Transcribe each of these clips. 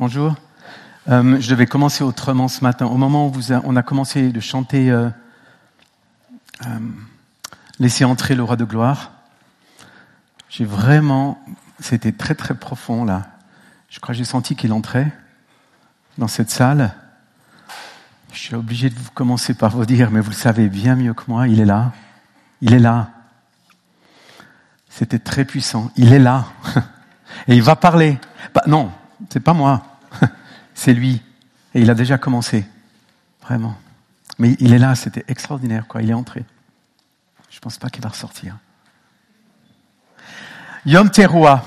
Bonjour. Euh, je devais commencer autrement ce matin. Au moment où on a commencé de chanter euh, euh, Laissez entrer le roi de gloire, j'ai vraiment, c'était très très profond là. Je crois que j'ai senti qu'il entrait dans cette salle. Je suis obligé de vous commencer par vous dire, mais vous le savez bien mieux que moi, il est là. Il est là. C'était très puissant. Il est là. Et il va parler. Bah, non, c'est pas moi. C'est lui. Et il a déjà commencé. Vraiment. Mais il est là, c'était extraordinaire, quoi. Il est entré. Je pense pas qu'il va ressortir. Yom Teruah.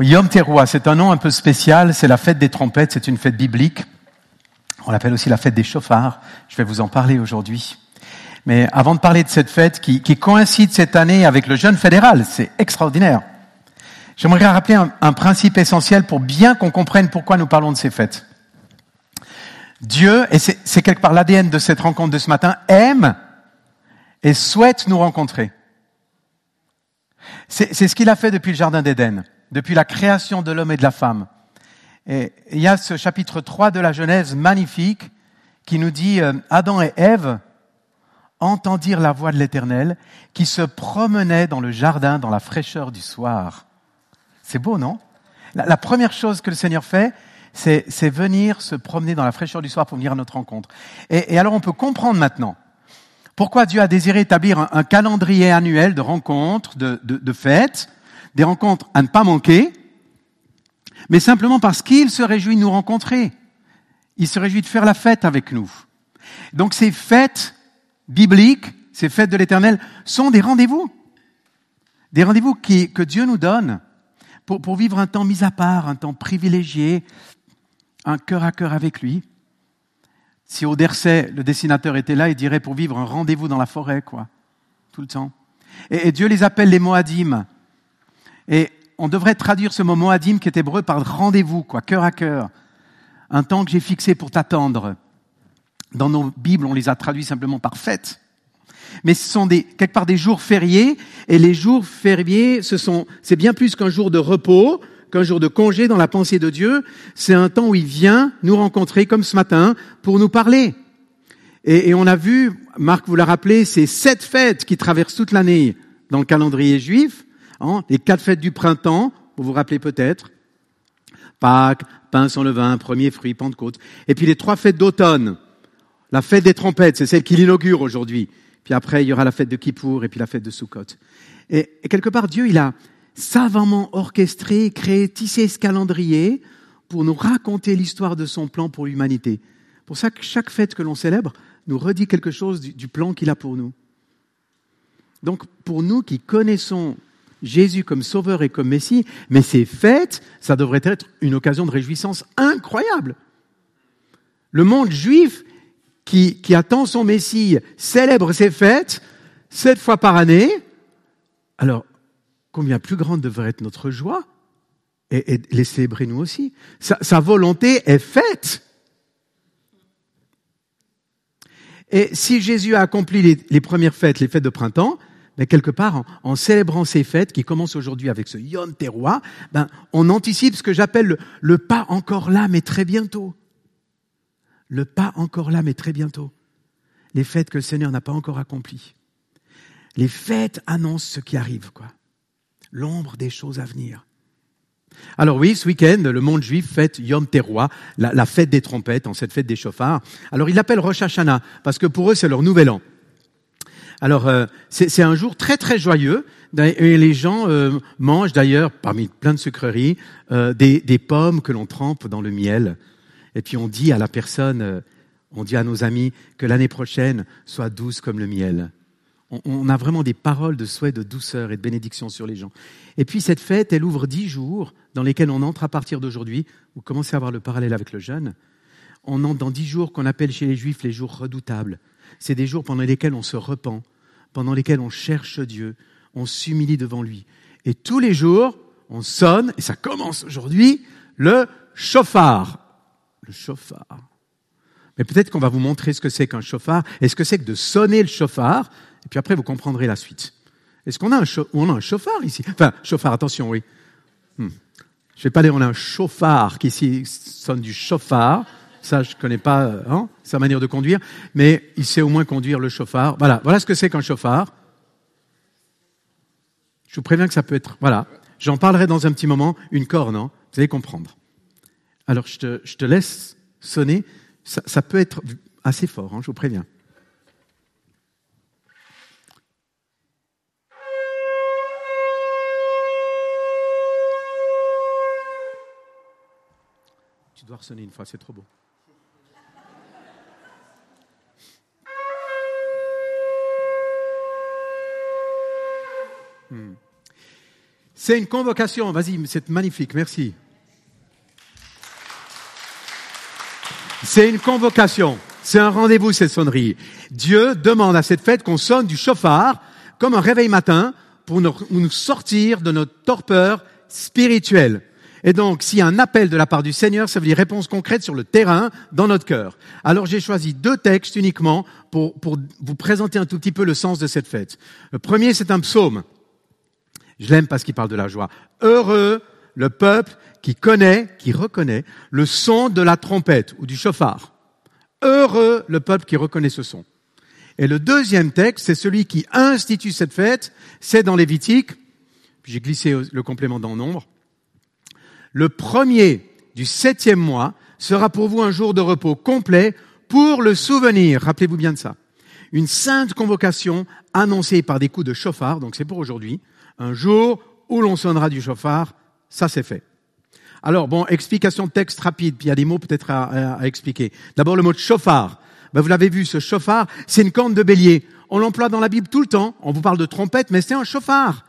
Yom Teruah, c'est un nom un peu spécial. C'est la fête des trompettes. C'est une fête biblique. On l'appelle aussi la fête des chauffards. Je vais vous en parler aujourd'hui. Mais avant de parler de cette fête qui, qui coïncide cette année avec le jeûne fédéral, c'est extraordinaire. J'aimerais rappeler un, principe essentiel pour bien qu'on comprenne pourquoi nous parlons de ces fêtes. Dieu, et c'est quelque part l'ADN de cette rencontre de ce matin, aime et souhaite nous rencontrer. C'est ce qu'il a fait depuis le Jardin d'Éden, depuis la création de l'homme et de la femme. Et il y a ce chapitre 3 de la Genèse magnifique qui nous dit euh, Adam et Ève entendirent la voix de l'Éternel qui se promenait dans le jardin dans la fraîcheur du soir. C'est beau, non? La, première chose que le Seigneur fait, c'est venir se promener dans la fraîcheur du soir pour venir à notre rencontre. Et, alors on peut comprendre maintenant pourquoi Dieu a désiré établir un, calendrier annuel de rencontres, de, de, de fêtes, des rencontres à ne pas manquer, mais simplement parce qu'il se réjouit de nous rencontrer. Il se réjouit de faire la fête avec nous. Donc ces fêtes bibliques, ces fêtes de l'éternel, sont des rendez-vous. Des rendez-vous que Dieu nous donne pour, pour vivre un temps mis à part, un temps privilégié, un cœur à cœur avec lui. Si Auderset, le dessinateur, était là, il dirait pour vivre un rendez-vous dans la forêt, quoi, tout le temps. Et, et Dieu les appelle les Moadim. Et on devrait traduire ce mot Moadim qui est hébreu par rendez-vous, quoi, cœur à cœur. Un temps que j'ai fixé pour t'attendre. Dans nos Bibles, on les a traduits simplement par fête. Mais ce sont des, quelque part des jours fériés, et les jours fériés, ce sont, c'est bien plus qu'un jour de repos, qu'un jour de congé dans la pensée de Dieu. C'est un temps où il vient nous rencontrer, comme ce matin, pour nous parler. Et, et on a vu, Marc vous l'a rappelé, ces sept fêtes qui traversent toute l'année dans le calendrier juif, hein, les quatre fêtes du printemps, vous vous rappelez peut-être, Pâques, pain sans levain, premier fruit, Pentecôte, et puis les trois fêtes d'automne, la fête des trompettes, c'est celle qui l'inaugure aujourd'hui. Puis après, il y aura la fête de Kippour et puis la fête de Sukkot. Et, et, quelque part, Dieu, il a savamment orchestré, créé, tissé ce calendrier pour nous raconter l'histoire de son plan pour l'humanité. Pour ça que chaque fête que l'on célèbre nous redit quelque chose du, du plan qu'il a pour nous. Donc, pour nous qui connaissons Jésus comme sauveur et comme Messie, mais ces fêtes, ça devrait être une occasion de réjouissance incroyable. Le monde juif qui, attend son Messie célèbre ses fêtes sept fois par année. Alors, combien plus grande devrait être notre joie et, et les célébrer nous aussi. Sa, volonté est faite. Et si Jésus a accompli les, premières fêtes, les fêtes de printemps, ben quelque part, en, célébrant ces fêtes qui commencent aujourd'hui avec ce Yom Teruah, ben on anticipe ce que j'appelle le, le pas encore là, mais très bientôt le pas encore là, mais très bientôt. Les fêtes que le Seigneur n'a pas encore accomplies. Les fêtes annoncent ce qui arrive, quoi. L'ombre des choses à venir. Alors oui, ce week-end, le monde juif fête Yom Teruah, la, fête des trompettes, en cette fête des chauffards. Alors ils l'appellent Rosh Hashanah, parce que pour eux, c'est leur nouvel an. Alors euh, c'est un jour très très joyeux, et les gens euh, mangent d'ailleurs, parmi plein de sucreries, euh, des pommes que l'on trempe dans le miel. Et puis on dit à la personne, euh, on dit à nos amis que l'année prochaine soit douce comme le miel. On, a vraiment des paroles de souhait, de douceur et de bénédiction sur les gens. Et puis cette fête, elle ouvre dix jours dans lesquels on entre à partir d'aujourd'hui. Vous commencez à avoir le parallèle avec le jeûne. On entre dans dix jours qu'on appelle chez les Juifs les jours redoutables. C'est des jours pendant lesquels on se repent, pendant lesquels on cherche Dieu, on s'humilie devant lui. Et tous les jours, on sonne, et ça commence aujourd'hui, le chauffard le chauffard. Mais peut-être qu'on va vous montrer ce que c'est qu'un chauffard et ce que c'est que de sonner le chauffard, et puis après vous comprendrez la suite. Est-ce qu'on a, un chauffard ici? Enfin, chauffard, attention, oui. Hmm. Je vais pas dire on a un chauffard qui ici sonne du chauffard. Ça, je connais pas euh, hein, sa manière de conduire, mais il sait au moins conduire le chauffard. Voilà, voilà ce que c'est qu'un chauffard. Je vous préviens que ça peut être, voilà. J'en parlerai dans un petit moment. Une corne, hein, vous allez comprendre. Alors, je te, laisse sonner. Ça, peut être assez fort, hein, je vous préviens. Tu dois ressonner une fois, c'est trop beau. Hmm. C'est une convocation. Vas-y, c'est magnifique. Merci. C'est une convocation. C'est un rendez-vous, cette sonnerie. Dieu demande à cette fête qu'on sonne du chauffard comme un réveil matin pour nous sortir de notre torpeur spirituelle. Et donc, s'il y a un appel de la part du Seigneur, ça veut dire réponse concrète sur le terrain, dans notre cœur. Alors, j'ai choisi deux textes uniquement pour, pour vous présenter un tout petit peu le sens de cette fête. Le premier, c'est un psaume. Je l'aime parce qu'il parle de la joie. Heureux le peuple qui connaît, qui reconnaît le son de la trompette ou du chauffard. Heureux le peuple qui reconnaît ce son. Et le deuxième texte, c'est celui qui institue cette fête, c'est dans Lévitique. J'ai glissé le complément dans nombre. Le premier du septième mois sera pour vous un jour de repos complet pour le souvenir. Rappelez-vous bien de ça. Une sainte convocation annoncée par des coups de chauffard, donc c'est pour aujourd'hui, un jour où l'on sonnera du chauffard, ça c'est fait. Alors bon, explication de texte rapide, puis il y a des mots peut-être à, expliquer. D'abord le mot de chauffard. Ben, vous l'avez vu, ce chauffard, c'est une corne de bélier. On l'emploie dans la Bible tout le temps. On vous parle de trompette, mais c'est un chauffard.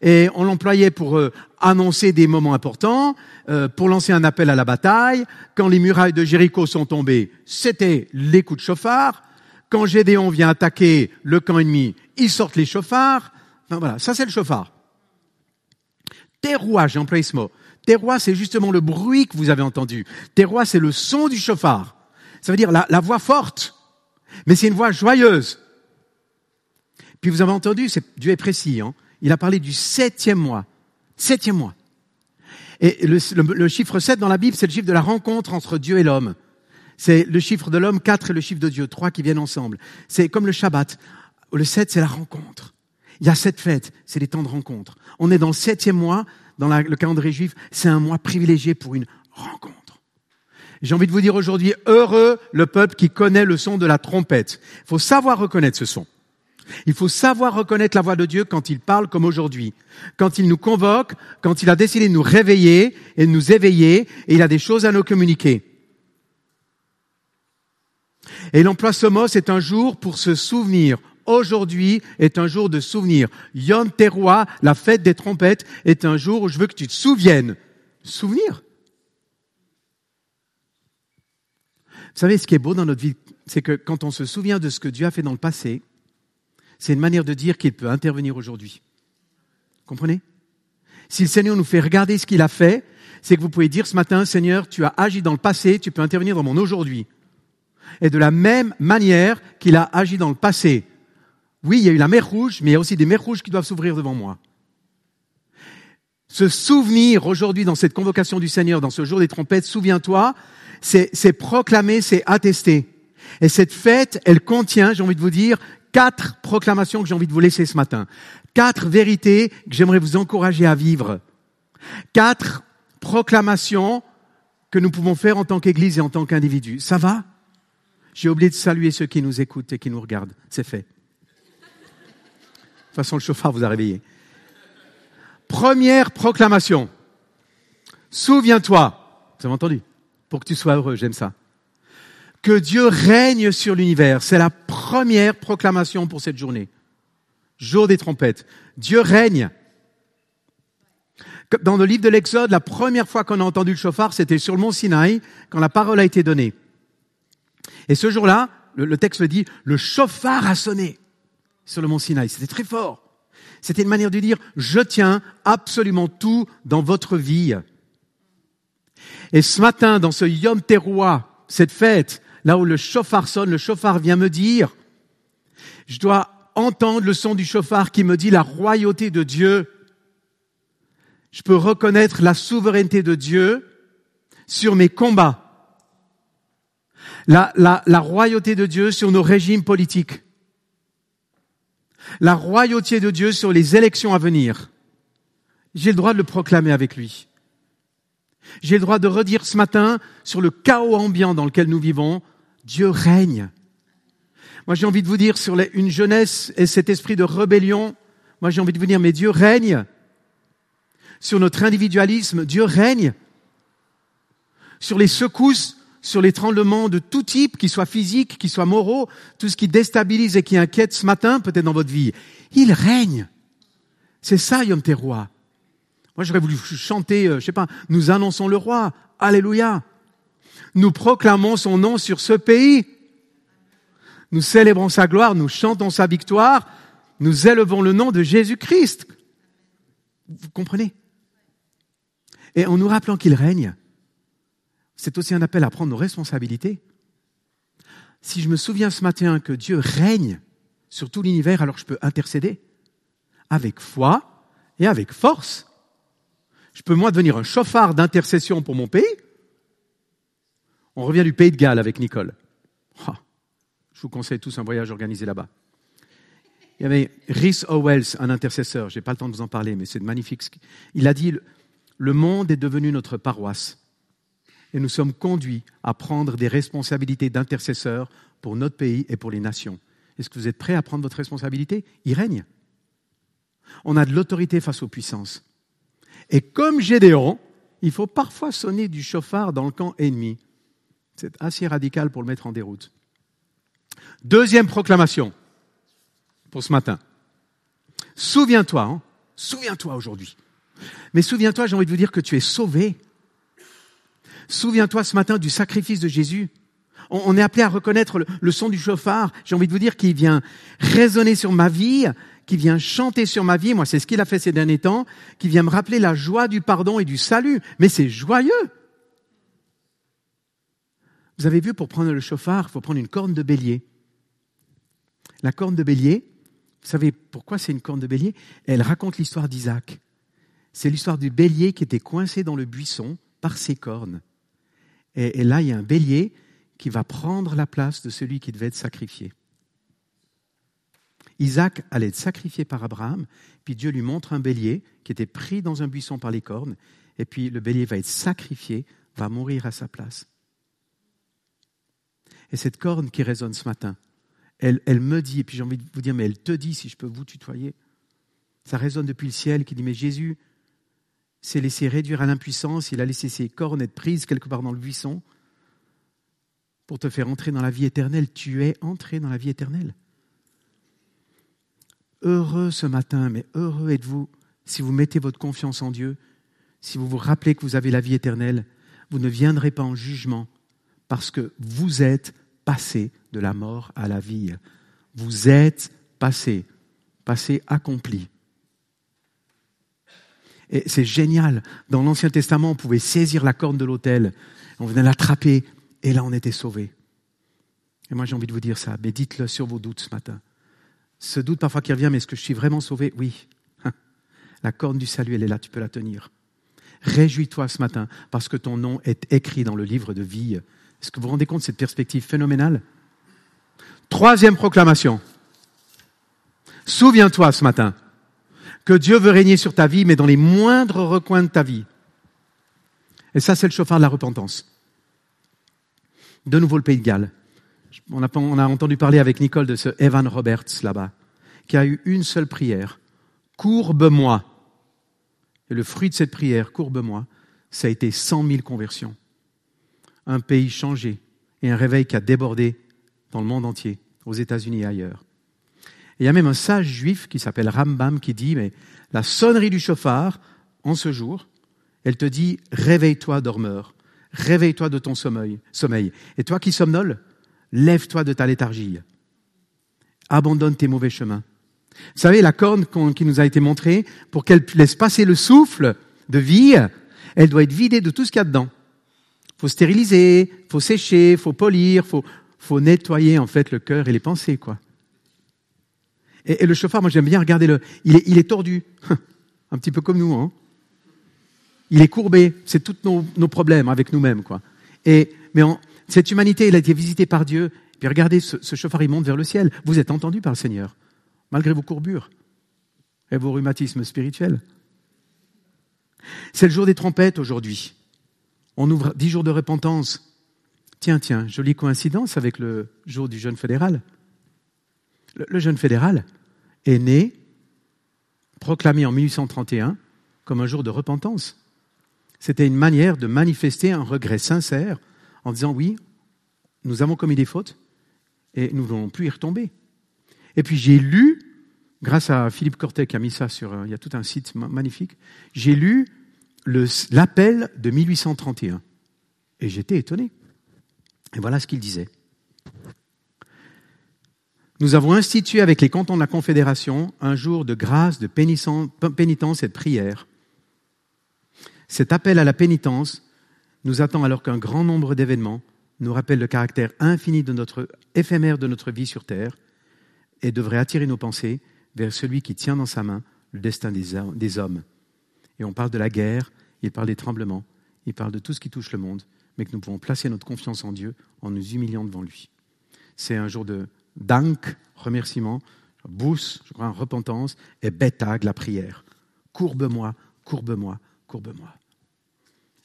Et on l'employait pour euh, annoncer des moments importants, euh, pour lancer un appel à la bataille. Quand les murailles de Jéricho sont tombées, c'était les coups de chauffard. Quand Gédéon vient attaquer le camp ennemi, ils sortent les chauffards voilà, ça c'est le chauffard. Terroir, j'ai employé ce mot. Terroir, c'est justement le bruit que vous avez entendu. Terroir, c'est le son du chauffard. Ça veut dire la, la voix forte, mais c'est une voix joyeuse. Puis vous avez entendu, Dieu est précis, hein, il a parlé du septième mois. Septième mois. Et le, le, le chiffre 7 dans la Bible, c'est le chiffre de la rencontre entre Dieu et l'homme. C'est le chiffre de l'homme, 4 et le chiffre de Dieu, 3 qui viennent ensemble. C'est comme le Shabbat. Le 7, c'est la rencontre. Il y a cette fête, c'est les temps de rencontre. On est dans le septième mois, dans le calendrier juif, c'est un mois privilégié pour une rencontre. J'ai envie de vous dire aujourd'hui, heureux le peuple qui connaît le son de la trompette. Il faut savoir reconnaître ce son. Il faut savoir reconnaître la voix de Dieu quand il parle comme aujourd'hui, quand il nous convoque, quand il a décidé de nous réveiller et de nous éveiller, et il a des choses à nous communiquer. Et l'emploi ce mot, c'est un jour pour se souvenir Aujourd'hui est un jour de souvenir. Yom Teruah, la fête des trompettes, est un jour où je veux que tu te souviennes. Souvenir. Vous savez, ce qui est beau dans notre vie, c'est que quand on se souvient de ce que Dieu a fait dans le passé, c'est une manière de dire qu'il peut intervenir aujourd'hui. Comprenez? Si le Seigneur nous fait regarder ce qu'il a fait, c'est que vous pouvez dire ce matin, Seigneur, tu as agi dans le passé, tu peux intervenir dans mon aujourd'hui. Et de la même manière qu'il a agi dans le passé, oui, il y a eu la mer rouge, mais il y a aussi des mers rouges qui doivent s'ouvrir devant moi. Se souvenir aujourd'hui dans cette convocation du Seigneur, dans ce jour des trompettes, souviens-toi, c'est proclamer, c'est attester. Et cette fête, elle contient, j'ai envie de vous dire, quatre proclamations que j'ai envie de vous laisser ce matin. Quatre vérités que j'aimerais vous encourager à vivre. Quatre proclamations que nous pouvons faire en tant qu'Église et en tant qu'individu. Ça va? J'ai oublié de saluer ceux qui nous écoutent et qui nous regardent. C'est fait. De toute façon, le chauffard vous a réveillé. Première proclamation. Souviens-toi, vous avez entendu, pour que tu sois heureux, j'aime ça, que Dieu règne sur l'univers. C'est la première proclamation pour cette journée. Jour des trompettes. Dieu règne. Dans le livre de l'Exode, la première fois qu'on a entendu le chauffard, c'était sur le mont Sinaï, quand la parole a été donnée. Et ce jour-là, le texte dit, le chauffard a sonné sur le mont Sinaï. C'était très fort. C'était une manière de dire, je tiens absolument tout dans votre vie. Et ce matin, dans ce Yom Teruah, cette fête, là où le chauffard sonne, le chauffard vient me dire, je dois entendre le son du chauffard qui me dit la royauté de Dieu. Je peux reconnaître la souveraineté de Dieu sur mes combats. La, la, la royauté de Dieu sur nos régimes politiques. La royauté de Dieu sur les élections à venir. J'ai le droit de le proclamer avec lui. J'ai le droit de redire ce matin sur le chaos ambiant dans lequel nous vivons, Dieu règne. Moi, j'ai envie de vous dire sur une jeunesse et cet esprit de rébellion, moi, j'ai envie de vous dire, mais Dieu règne. Sur notre individualisme, Dieu règne. Sur les secousses, sur les tremblements de tout type, qu'ils soient physiques, qu'ils soient moraux, tout ce qui déstabilise et qui inquiète ce matin, peut-être dans votre vie, il règne. C'est ça, Yom Teruah. Moi, j'aurais voulu chanter, euh, je sais pas, nous annonçons le roi. Alléluia. Nous proclamons son nom sur ce pays. Nous célébrons sa gloire, nous chantons sa victoire, nous élevons le nom de Jésus-Christ. Vous comprenez? Et en nous rappelant qu'il règne, c'est aussi un appel à prendre nos responsabilités. Si je me souviens ce matin que Dieu règne sur tout l'univers, alors je peux intercéder avec foi et avec force. Je peux moi devenir un chauffard d'intercession pour mon pays. On revient du pays de Galles avec Nicole. Je vous conseille tous un voyage organisé là-bas. Il y avait Rhys Owells, un intercesseur. Je n'ai pas le temps de vous en parler, mais c'est magnifique. Il a dit Le monde est devenu notre paroisse. Et nous sommes conduits à prendre des responsabilités d'intercesseurs pour notre pays et pour les nations. Est-ce que vous êtes prêts à prendre votre responsabilité? Il règne. On a de l'autorité face aux puissances. Et comme Gédéon, il faut parfois sonner du chauffard dans le camp ennemi. C'est assez radical pour le mettre en déroute. Deuxième proclamation pour ce matin. Souviens-toi, hein, souviens-toi aujourd'hui. Mais souviens-toi, j'ai envie de vous dire que tu es sauvé. Souviens-toi ce matin du sacrifice de Jésus. On, est appelé à reconnaître le, son du chauffard. J'ai envie de vous dire qu'il vient résonner sur ma vie qui vient chanter sur ma vie, moi c'est ce qu'il a fait ces derniers temps, qui vient me rappeler la joie du pardon et du salut. Mais c'est joyeux. Vous avez vu, pour prendre le chauffard, il faut prendre une corne de bélier. La corne de bélier, vous savez pourquoi c'est une corne de bélier? Elle raconte l'histoire d'Isaac. C'est l'histoire du bélier qui était coincé dans le buisson par ses cornes. Et, là, il y a un bélier qui va prendre la place de celui qui devait être sacrifié. Isaac allait être sacrifié par Abraham, puis Dieu lui montre un bélier qui était pris dans un buisson par les cornes, et puis le bélier va être sacrifié, va mourir à sa place. Et cette corne qui résonne ce matin, elle, elle me dit, et puis j'ai envie de vous dire, mais elle te dit, si je peux vous tutoyer, ça résonne depuis le ciel qui dit, mais Jésus s'est laissé réduire à l'impuissance, il a laissé ses cornes être prises quelque part dans le buisson pour te faire entrer dans la vie éternelle. Tu es entré dans la vie éternelle. Heureux ce matin, mais heureux êtes-vous si vous mettez votre confiance en Dieu, si vous vous rappelez que vous avez la vie éternelle, vous ne viendrez pas en jugement parce que vous êtes passé de la mort à la vie. Vous êtes passé, passé accompli. Et c'est génial. Dans l'Ancien Testament, on pouvait saisir la corne de l'autel, on venait l'attraper, et là on était sauvé. Et moi j'ai envie de vous dire ça, mais dites-le sur vos doutes ce matin ce doute parfois qui revient, mais est-ce que je suis vraiment sauvé? Oui. La corne du salut, elle est là, tu peux la tenir. Réjouis-toi ce matin parce que ton nom est écrit dans le livre de vie. Est-ce que vous vous rendez compte de cette perspective phénoménale? Troisième proclamation. Souviens-toi ce matin que Dieu veut régner sur ta vie, mais dans les moindres recoins de ta vie. Et ça, c'est le chauffard de la repentance. De nouveau le pays de Galles. On a, entendu parler avec Nicole de ce Evan Roberts là-bas, qui a eu une seule prière. Courbe-moi. Et le fruit de cette prière, courbe-moi, ça a été cent mille conversions. Un pays changé et un réveil qui a débordé dans le monde entier, aux États-Unis et ailleurs. Il y a même un sage juif qui s'appelle Rambam qui dit, mais la sonnerie du chauffard, en ce jour, elle te dit, réveille-toi, dormeur, réveille-toi de ton sommeil, sommeil. Et toi qui somnoles, Lève-toi de ta léthargie. Abandonne tes mauvais chemins. Vous savez, la corne qui nous a été montrée, pour qu'elle laisse passer le souffle de vie, elle doit être vidée de tout ce qu'il y a dedans. faut stériliser, faut sécher, faut polir, faut, faut nettoyer en fait le cœur et les pensées, quoi. Et, le chauffard, moi j'aime bien regarder le, il est, tordu, un petit peu comme nous, hein. Il est courbé. C'est tous nos, problèmes avec nous-mêmes, quoi. Et, mais cette humanité, elle a été visitée par Dieu. Puis regardez, ce, ce chauffard, il monte vers le ciel. Vous êtes entendu par le Seigneur, malgré vos courbures et vos rhumatismes spirituels. C'est le jour des trompettes aujourd'hui. On ouvre dix jours de repentance. Tiens, tiens, jolie coïncidence avec le jour du jeûne fédéral. Le, jeûne fédéral est né, proclamé en 1831 comme un jour de repentance. C'était une manière de manifester un regret sincère en disant oui, nous avons commis des fautes et nous ne voulons plus y retomber. Et puis j'ai lu, grâce à Philippe Cortet qui a mis ça sur, il y a tout un site magnifique, j'ai lu l'appel de 1831 et j'étais étonné. Et voilà ce qu'il disait. Nous avons institué avec les cantons de la Confédération un jour de grâce, de pénitence et de prière. Cet appel à la pénitence nous attend alors qu'un grand nombre d'événements nous rappellent le caractère infini de notre éphémère de notre vie sur terre et devrait attirer nos pensées vers celui qui tient dans sa main le destin des hommes. Et on parle de la guerre, il parle des tremblements, il parle de tout ce qui touche le monde, mais que nous pouvons placer notre confiance en Dieu en nous humiliant devant lui. C'est un jour de dank, remerciement, bous, je crois, repentance, et betag, la prière. Courbe-moi, courbe-moi, courbe-moi.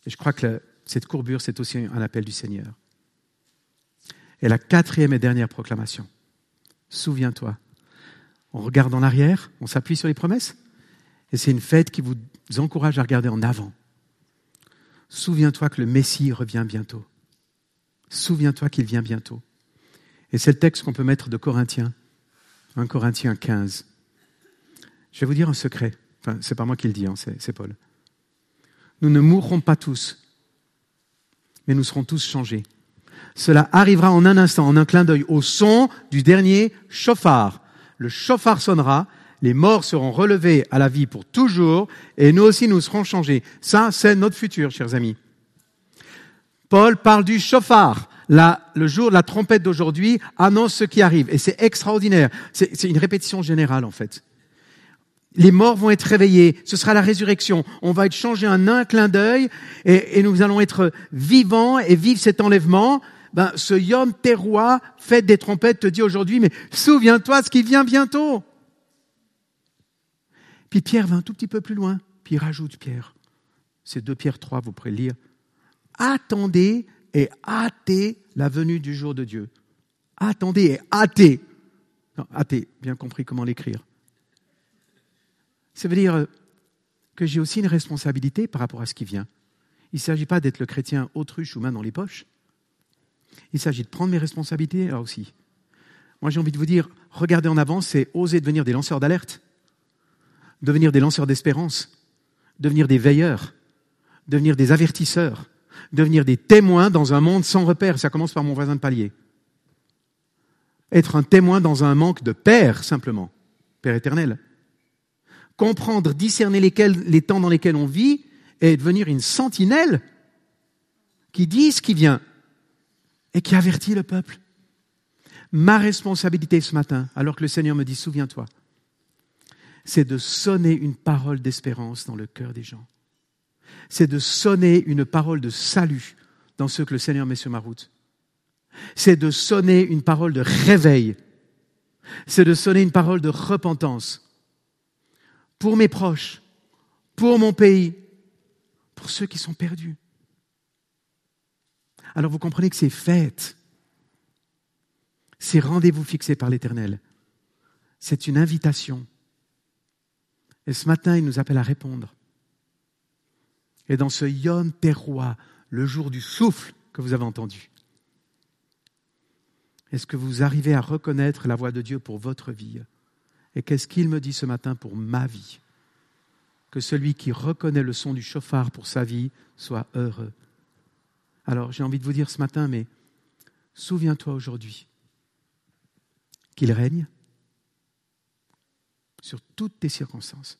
Et je crois que cette courbure, c'est aussi un appel du Seigneur. Et la quatrième et dernière proclamation. Souviens-toi. On regarde en arrière, on s'appuie sur les promesses, et c'est une fête qui vous encourage à regarder en avant. Souviens-toi que le Messie revient bientôt. Souviens-toi qu'il vient bientôt. Et c'est le texte qu'on peut mettre de Corinthiens, 1 Corinthiens 15. Je vais vous dire un secret. Enfin, c'est pas moi qui le dis, hein, c'est Paul. Nous ne mourrons pas tous, mais nous serons tous changés. Cela arrivera en un instant, en un clin d'œil, au son du dernier chauffard. Le chauffard sonnera, les morts seront relevés à la vie pour toujours, et nous aussi nous serons changés. Ça, c'est notre futur, chers amis. Paul parle du chauffard. Le jour la trompette d'aujourd'hui annonce ce qui arrive, et c'est extraordinaire. C'est une répétition générale, en fait. Les morts vont être réveillés, ce sera la résurrection. On va être changé en un clin d'œil, et, nous allons être vivants et vivre cet enlèvement. Ben, ce Yom Teruah, fête des trompettes, te dit aujourd'hui, mais souviens-toi ce qui vient bientôt. Puis Pierre va un tout petit peu plus loin, puis il rajoute Pierre. C'est 2 Pierre 3, vous pourrez lire. Attendez et hâtez la venue du jour de Dieu. Attendez et hâtez. Non, hâtez, bien compris comment l'écrire. Ça veut dire que j'ai aussi une responsabilité par rapport à ce qui vient. Il ne s'agit pas d'être le chrétien autruche ou main dans les poches. Il s'agit de prendre mes responsabilités là aussi. Moi, j'ai envie de vous dire, regardez en avant, c'est oser devenir des lanceurs d'alerte devenir des lanceurs d'espérance, devenir des veilleurs, devenir des avertisseurs, devenir des témoins dans un monde sans repère. Ça commence par mon voisin de palier. Être un témoin dans un manque de Père, simplement, Père éternel. Comprendre, discerner les temps dans lesquels on vit et devenir une sentinelle qui dit ce qui vient et qui avertit le peuple. Ma responsabilité ce matin, alors que le Seigneur me dit, souviens-toi, c'est de sonner une parole d'espérance dans le cœur des gens. C'est de sonner une parole de salut dans ce que le Seigneur met sur ma route. C'est de sonner une parole de réveil. C'est de sonner une parole de repentance pour mes proches, pour mon pays, pour ceux qui sont perdus. Alors vous comprenez que c'est fête. C'est rendez-vous fixé par l'Éternel. C'est une invitation. Et ce matin, il nous appelle à répondre. Et dans ce Yom Teruah, le jour du souffle que vous avez entendu, est-ce que vous arrivez à reconnaître la voix de Dieu pour votre vie? Et qu'est-ce qu'il me dit ce matin pour ma vie? Que celui qui reconnaît le son du chauffard pour sa vie soit heureux. Alors j'ai envie de vous dire ce matin, mais souviens-toi aujourd'hui qu'il règne, sur toutes tes circonstances.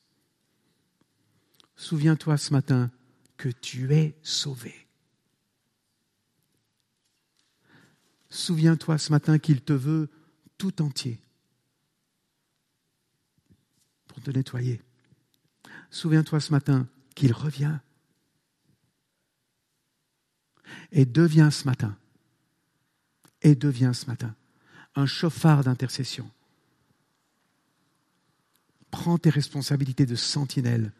Souviens-toi ce matin que tu es sauvé. Souviens-toi ce matin qu'il te veut tout entier pour te nettoyer. Souviens-toi ce matin qu'il revient Et deviens ce matin, et deviens ce matin un chauffard d'intercession. Prends tes responsabilités de sentinelle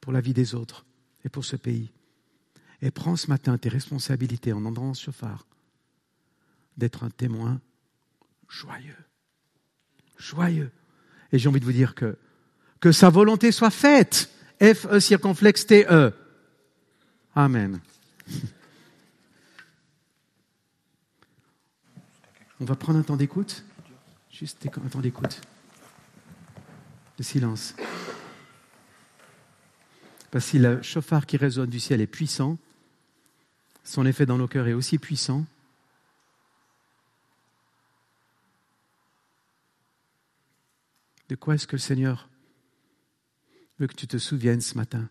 pour la vie des autres et pour ce pays. Et prends ce matin tes responsabilités en entrant ce chauffard d'être un témoin joyeux. Joyeux. Et j'ai envie de vous dire que, que sa volonté soit faite. F-E circonflexe T-E. Amen. On va prendre un temps d'écoute. Juste un temps d'écoute. De silence. Parce que si le chauffard qui résonne du ciel est puissant, son effet dans nos cœurs est aussi puissant. De quoi est-ce que le Seigneur veut que tu te souviennes ce matin?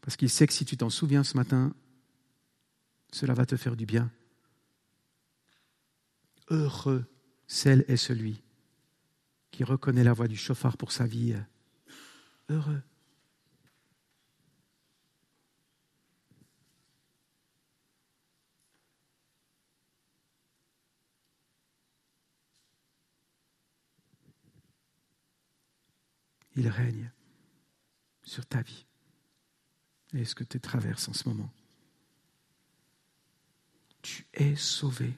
Parce qu'il sait que si tu t'en souviens ce matin, cela va te faire du bien. Heureux, celle est celui qui reconnaît la voix du chauffard pour sa vie. Heureux. Il règne sur ta vie et ce que tu traverses en ce moment. Tu es sauvé.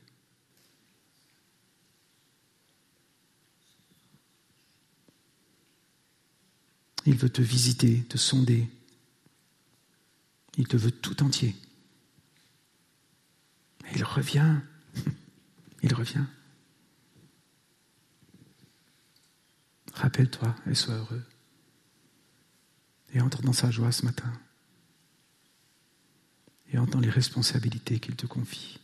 Il veut te visiter, te sonder. Il te veut tout entier. il revient. Il revient. Rappelle-toi et sois heureux. Et entre dans sa joie ce matin. Et entends les responsabilités qu'il te confie.